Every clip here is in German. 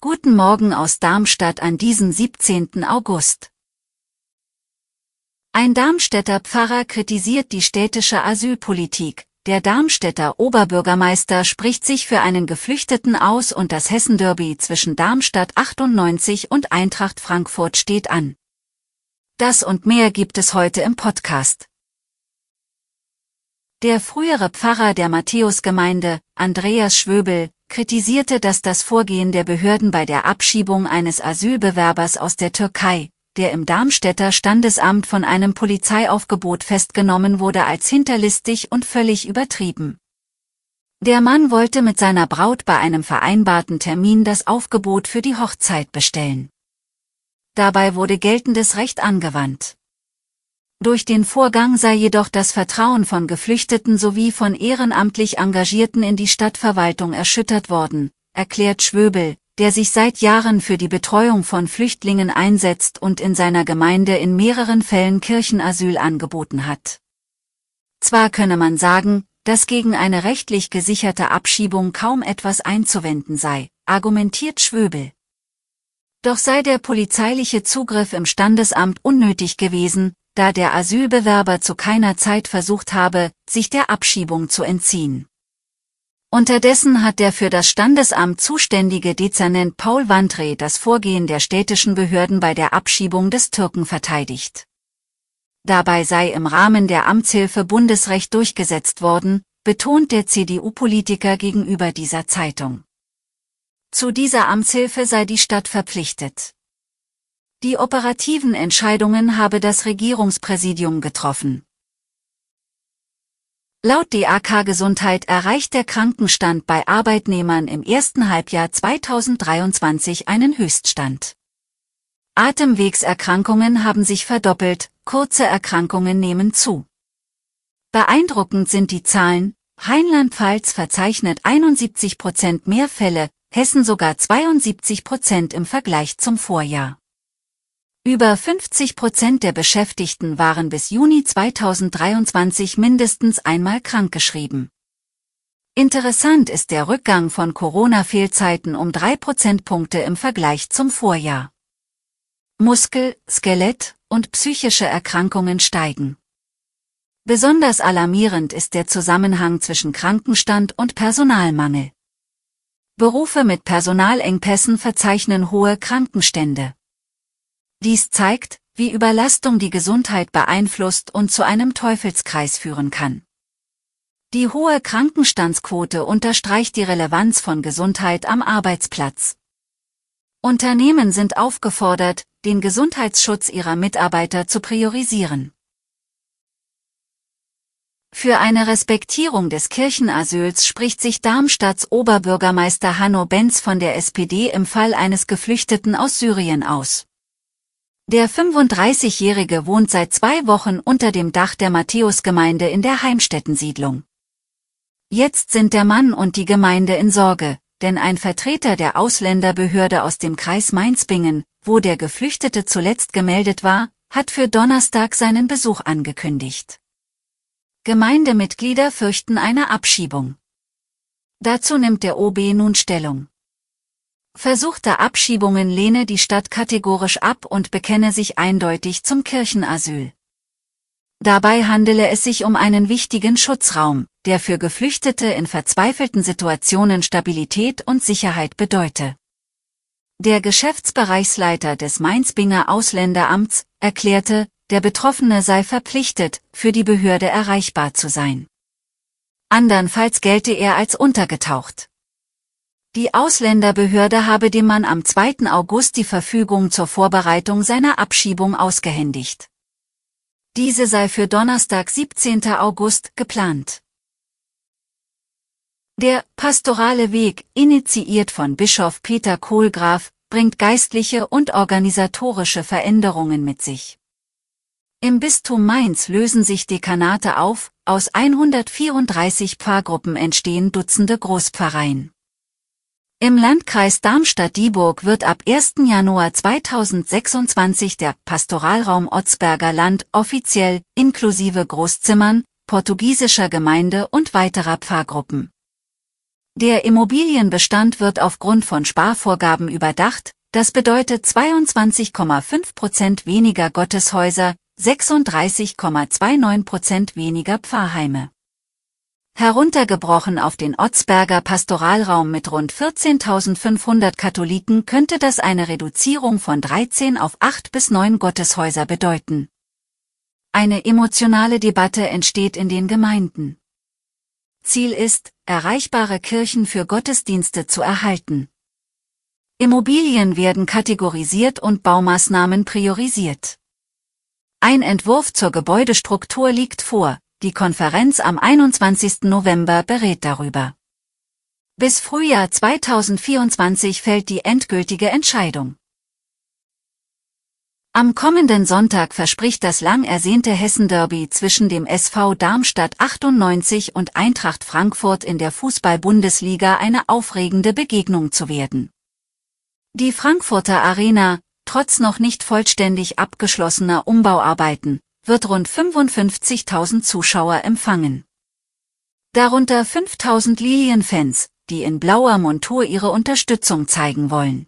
Guten Morgen aus Darmstadt an diesem 17. August. Ein Darmstädter Pfarrer kritisiert die städtische Asylpolitik. Der Darmstädter Oberbürgermeister spricht sich für einen Geflüchteten aus und das Hessenderby zwischen Darmstadt 98 und Eintracht Frankfurt steht an. Das und mehr gibt es heute im Podcast. Der frühere Pfarrer der Matthäusgemeinde, Andreas Schwöbel, kritisierte, dass das Vorgehen der Behörden bei der Abschiebung eines Asylbewerbers aus der Türkei, der im Darmstädter Standesamt von einem Polizeiaufgebot festgenommen wurde, als hinterlistig und völlig übertrieben. Der Mann wollte mit seiner Braut bei einem vereinbarten Termin das Aufgebot für die Hochzeit bestellen. Dabei wurde geltendes Recht angewandt. Durch den Vorgang sei jedoch das Vertrauen von Geflüchteten sowie von ehrenamtlich Engagierten in die Stadtverwaltung erschüttert worden, erklärt Schwöbel, der sich seit Jahren für die Betreuung von Flüchtlingen einsetzt und in seiner Gemeinde in mehreren Fällen Kirchenasyl angeboten hat. Zwar könne man sagen, dass gegen eine rechtlich gesicherte Abschiebung kaum etwas einzuwenden sei, argumentiert Schwöbel. Doch sei der polizeiliche Zugriff im Standesamt unnötig gewesen, da der Asylbewerber zu keiner Zeit versucht habe, sich der Abschiebung zu entziehen. Unterdessen hat der für das Standesamt zuständige Dezernent Paul Wandre das Vorgehen der städtischen Behörden bei der Abschiebung des Türken verteidigt. Dabei sei im Rahmen der Amtshilfe Bundesrecht durchgesetzt worden, betont der CDU-Politiker gegenüber dieser Zeitung. Zu dieser Amtshilfe sei die Stadt verpflichtet. Die operativen Entscheidungen habe das Regierungspräsidium getroffen. Laut DAK Gesundheit erreicht der Krankenstand bei Arbeitnehmern im ersten Halbjahr 2023 einen Höchststand. Atemwegserkrankungen haben sich verdoppelt, kurze Erkrankungen nehmen zu. Beeindruckend sind die Zahlen, Rheinland-Pfalz verzeichnet 71 Prozent mehr Fälle, Hessen sogar 72 Prozent im Vergleich zum Vorjahr. Über 50 Prozent der Beschäftigten waren bis Juni 2023 mindestens einmal krankgeschrieben. Interessant ist der Rückgang von Corona-Fehlzeiten um drei Prozentpunkte im Vergleich zum Vorjahr. Muskel-, Skelett- und psychische Erkrankungen steigen. Besonders alarmierend ist der Zusammenhang zwischen Krankenstand und Personalmangel. Berufe mit Personalengpässen verzeichnen hohe Krankenstände. Dies zeigt, wie Überlastung die Gesundheit beeinflusst und zu einem Teufelskreis führen kann. Die hohe Krankenstandsquote unterstreicht die Relevanz von Gesundheit am Arbeitsplatz. Unternehmen sind aufgefordert, den Gesundheitsschutz ihrer Mitarbeiter zu priorisieren. Für eine Respektierung des Kirchenasyls spricht sich Darmstadts Oberbürgermeister Hanno Benz von der SPD im Fall eines Geflüchteten aus Syrien aus. Der 35-Jährige wohnt seit zwei Wochen unter dem Dach der Matthäusgemeinde in der Heimstättensiedlung. Jetzt sind der Mann und die Gemeinde in Sorge, denn ein Vertreter der Ausländerbehörde aus dem Kreis Mainzbingen, wo der Geflüchtete zuletzt gemeldet war, hat für Donnerstag seinen Besuch angekündigt. Gemeindemitglieder fürchten eine Abschiebung. Dazu nimmt der OB nun Stellung. Versuchte Abschiebungen lehne die Stadt kategorisch ab und bekenne sich eindeutig zum Kirchenasyl. Dabei handele es sich um einen wichtigen Schutzraum, der für Geflüchtete in verzweifelten Situationen Stabilität und Sicherheit bedeute. Der Geschäftsbereichsleiter des Mainzbinger Ausländeramts erklärte, der Betroffene sei verpflichtet, für die Behörde erreichbar zu sein. Andernfalls gelte er als untergetaucht. Die Ausländerbehörde habe dem Mann am 2. August die Verfügung zur Vorbereitung seiner Abschiebung ausgehändigt. Diese sei für Donnerstag 17. August geplant. Der pastorale Weg, initiiert von Bischof Peter Kohlgraf, bringt geistliche und organisatorische Veränderungen mit sich. Im Bistum Mainz lösen sich Dekanate auf, aus 134 Pfarrgruppen entstehen Dutzende Großpfarreien. Im Landkreis Darmstadt-Dieburg wird ab 1. Januar 2026 der Pastoralraum Otzberger Land offiziell, inklusive Großzimmern, portugiesischer Gemeinde und weiterer Pfarrgruppen. Der Immobilienbestand wird aufgrund von Sparvorgaben überdacht, das bedeutet 22,5 Prozent weniger Gotteshäuser, 36,29 Prozent weniger Pfarrheime. Heruntergebrochen auf den Otzberger Pastoralraum mit rund 14.500 Katholiken könnte das eine Reduzierung von 13 auf 8 bis 9 Gotteshäuser bedeuten. Eine emotionale Debatte entsteht in den Gemeinden. Ziel ist, erreichbare Kirchen für Gottesdienste zu erhalten. Immobilien werden kategorisiert und Baumaßnahmen priorisiert. Ein Entwurf zur Gebäudestruktur liegt vor, die Konferenz am 21. November berät darüber. Bis Frühjahr 2024 fällt die endgültige Entscheidung. Am kommenden Sonntag verspricht das lang ersehnte Hessen-Derby zwischen dem SV Darmstadt 98 und Eintracht Frankfurt in der Fußball-Bundesliga eine aufregende Begegnung zu werden. Die Frankfurter Arena, trotz noch nicht vollständig abgeschlossener Umbauarbeiten, wird rund 55.000 Zuschauer empfangen. Darunter 5.000 Lilienfans, die in blauer Montur ihre Unterstützung zeigen wollen.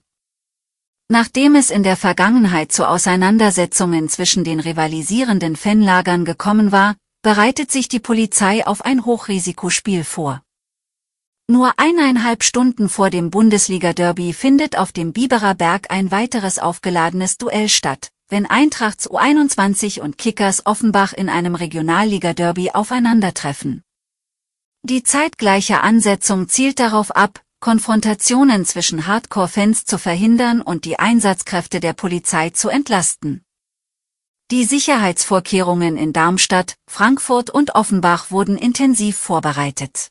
Nachdem es in der Vergangenheit zu Auseinandersetzungen zwischen den rivalisierenden Fanlagern gekommen war, bereitet sich die Polizei auf ein Hochrisikospiel vor. Nur eineinhalb Stunden vor dem Bundesliga-Derby findet auf dem Biberer Berg ein weiteres aufgeladenes Duell statt, wenn Eintrachts U21 und Kickers Offenbach in einem Regionalliga-Derby aufeinandertreffen. Die zeitgleiche Ansetzung zielt darauf ab, Konfrontationen zwischen Hardcore-Fans zu verhindern und die Einsatzkräfte der Polizei zu entlasten. Die Sicherheitsvorkehrungen in Darmstadt, Frankfurt und Offenbach wurden intensiv vorbereitet.